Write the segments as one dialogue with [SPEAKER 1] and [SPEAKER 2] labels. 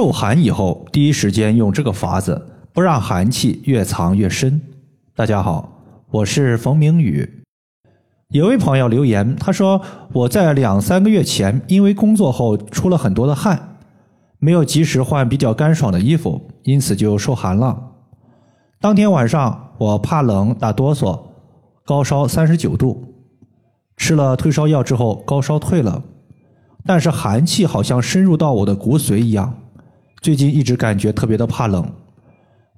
[SPEAKER 1] 受寒以后，第一时间用这个法子，不让寒气越藏越深。大家好，我是冯明宇。有位朋友留言，他说我在两三个月前因为工作后出了很多的汗，没有及时换比较干爽的衣服，因此就受寒了。当天晚上我怕冷打哆嗦，高烧三十九度，吃了退烧药之后高烧退了。但是寒气好像深入到我的骨髓一样，最近一直感觉特别的怕冷，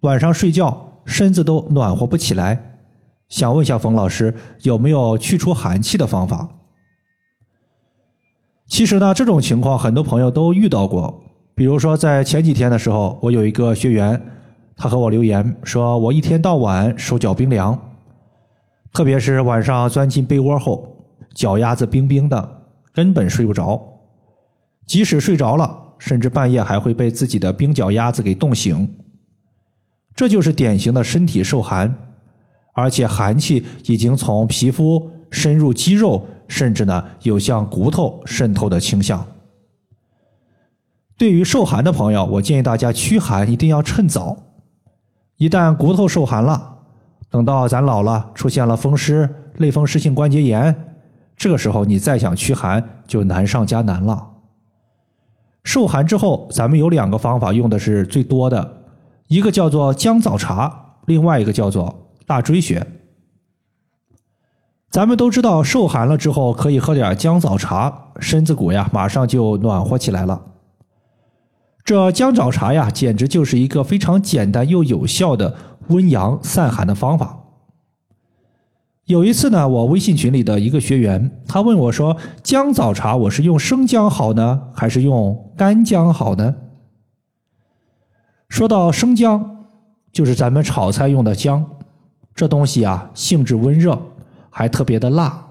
[SPEAKER 1] 晚上睡觉身子都暖和不起来。想问一下冯老师，有没有去除寒气的方法？其实呢，这种情况很多朋友都遇到过。比如说在前几天的时候，我有一个学员，他和我留言说，我一天到晚手脚冰凉，特别是晚上钻进被窝后，脚丫子冰冰的，根本睡不着。即使睡着了，甚至半夜还会被自己的冰脚丫子给冻醒，这就是典型的身体受寒，而且寒气已经从皮肤深入肌肉，甚至呢有向骨头渗透的倾向。对于受寒的朋友，我建议大家驱寒一定要趁早，一旦骨头受寒了，等到咱老了出现了风湿、类风湿性关节炎，这个时候你再想驱寒就难上加难了。受寒之后，咱们有两个方法用的是最多的，一个叫做姜枣茶，另外一个叫做大椎穴。咱们都知道，受寒了之后可以喝点姜枣茶，身子骨呀马上就暖和起来了。这姜枣茶呀，简直就是一个非常简单又有效的温阳散寒的方法。有一次呢，我微信群里的一个学员，他问我说：“姜枣茶，我是用生姜好呢，还是用干姜好呢？”说到生姜，就是咱们炒菜用的姜，这东西啊，性质温热，还特别的辣。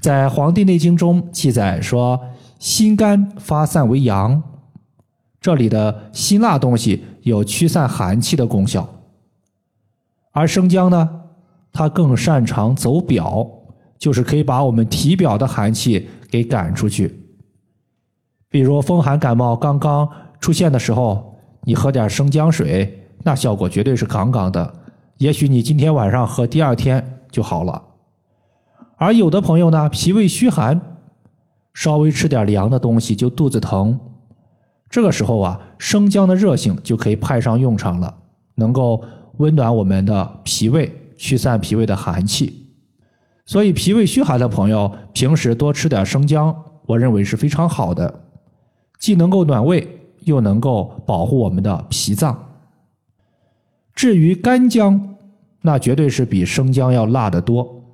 [SPEAKER 1] 在《黄帝内经》中记载说：“心肝发散为阳。”这里的辛辣东西有驱散寒气的功效，而生姜呢？它更擅长走表，就是可以把我们体表的寒气给赶出去。比如风寒感冒刚刚出现的时候，你喝点生姜水，那效果绝对是杠杠的。也许你今天晚上喝，第二天就好了。而有的朋友呢，脾胃虚寒，稍微吃点凉的东西就肚子疼，这个时候啊，生姜的热性就可以派上用场了，能够温暖我们的脾胃。驱散脾胃的寒气，所以脾胃虚寒的朋友平时多吃点生姜，我认为是非常好的，既能够暖胃，又能够保护我们的脾脏。至于干姜，那绝对是比生姜要辣得多。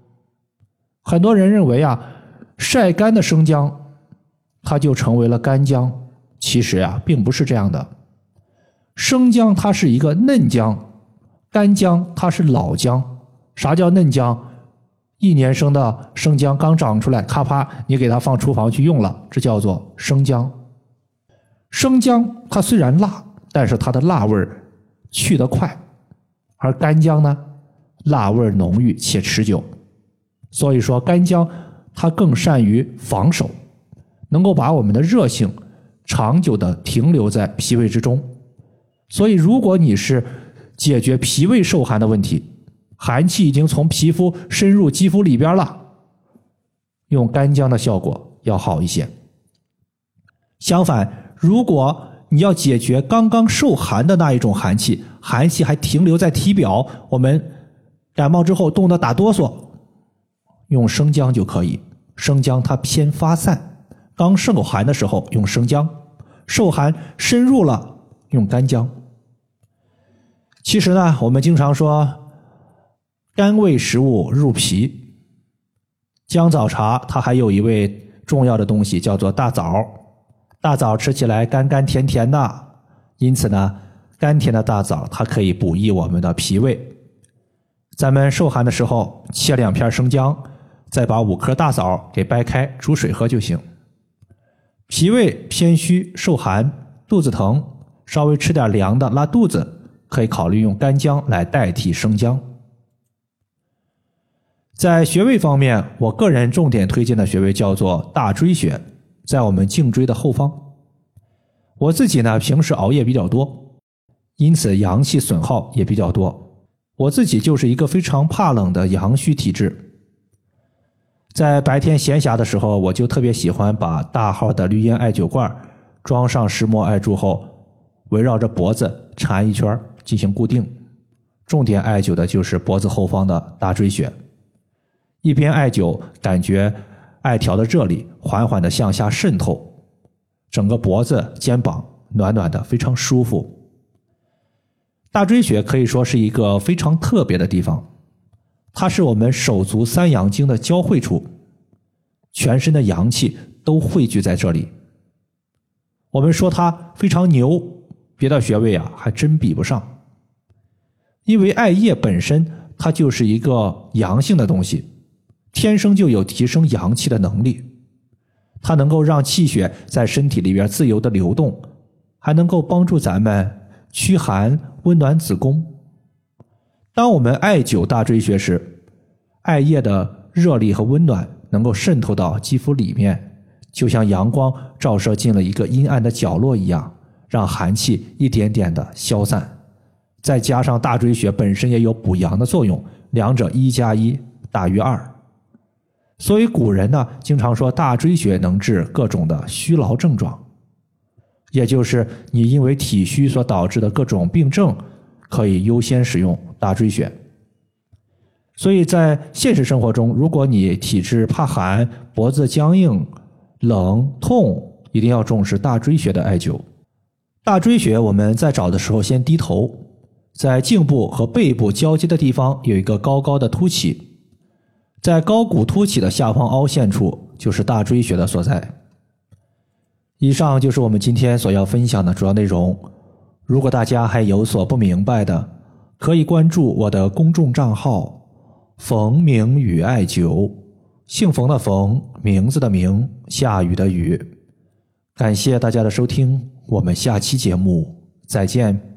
[SPEAKER 1] 很多人认为啊，晒干的生姜，它就成为了干姜，其实啊，并不是这样的。生姜它是一个嫩姜。干姜它是老姜，啥叫嫩姜？一年生的生姜刚长出来，咔啪，你给它放厨房去用了，这叫做生姜。生姜它虽然辣，但是它的辣味去得快，而干姜呢，辣味浓郁且持久。所以说，干姜它更善于防守，能够把我们的热性长久的停留在脾胃之中。所以，如果你是解决脾胃受寒的问题，寒气已经从皮肤深入肌肤里边了，用干姜的效果要好一些。相反，如果你要解决刚刚受寒的那一种寒气，寒气还停留在体表，我们感冒之后冻得打哆嗦，用生姜就可以。生姜它偏发散，刚受寒的时候用生姜，受寒深入了用干姜。其实呢，我们经常说，甘味食物入脾。姜枣茶它还有一味重要的东西，叫做大枣。大枣吃起来甘甘甜甜的，因此呢，甘甜的大枣它可以补益我们的脾胃。咱们受寒的时候，切两片生姜，再把五颗大枣给掰开，煮水喝就行。脾胃偏虚、受寒、肚子疼，稍微吃点凉的，拉肚子。可以考虑用干姜来代替生姜。在穴位方面，我个人重点推荐的穴位叫做大椎穴，在我们颈椎的后方。我自己呢，平时熬夜比较多，因此阳气损耗也比较多。我自己就是一个非常怕冷的阳虚体质，在白天闲暇的时候，我就特别喜欢把大号的绿烟艾灸罐装上石墨艾柱后，围绕着脖子缠一圈进行固定，重点艾灸的就是脖子后方的大椎穴。一边艾灸，感觉艾条的热力缓缓的向下渗透，整个脖子、肩膀暖暖的，非常舒服。大椎穴可以说是一个非常特别的地方，它是我们手足三阳经的交汇处，全身的阳气都汇聚在这里。我们说它非常牛，别的穴位啊还真比不上，因为艾叶本身它就是一个阳性的东西。天生就有提升阳气的能力，它能够让气血在身体里边自由的流动，还能够帮助咱们驱寒、温暖子宫。当我们艾灸大椎穴时，艾叶的热力和温暖能够渗透到肌肤里面，就像阳光照射进了一个阴暗的角落一样，让寒气一点点的消散。再加上大椎穴本身也有补阳的作用，两者一加一大于二。所以古人呢，经常说大椎穴能治各种的虚劳症状，也就是你因为体虚所导致的各种病症，可以优先使用大椎穴。所以在现实生活中，如果你体质怕寒、脖子僵硬、冷痛，一定要重视大椎穴的艾灸。大椎穴我们在找的时候，先低头，在颈部和背部交接的地方有一个高高的凸起。在高骨凸起的下方凹陷处，就是大椎穴的所在。以上就是我们今天所要分享的主要内容。如果大家还有所不明白的，可以关注我的公众账号“冯明宇艾灸”，姓冯的冯，名字的名，下雨的雨。感谢大家的收听，我们下期节目再见。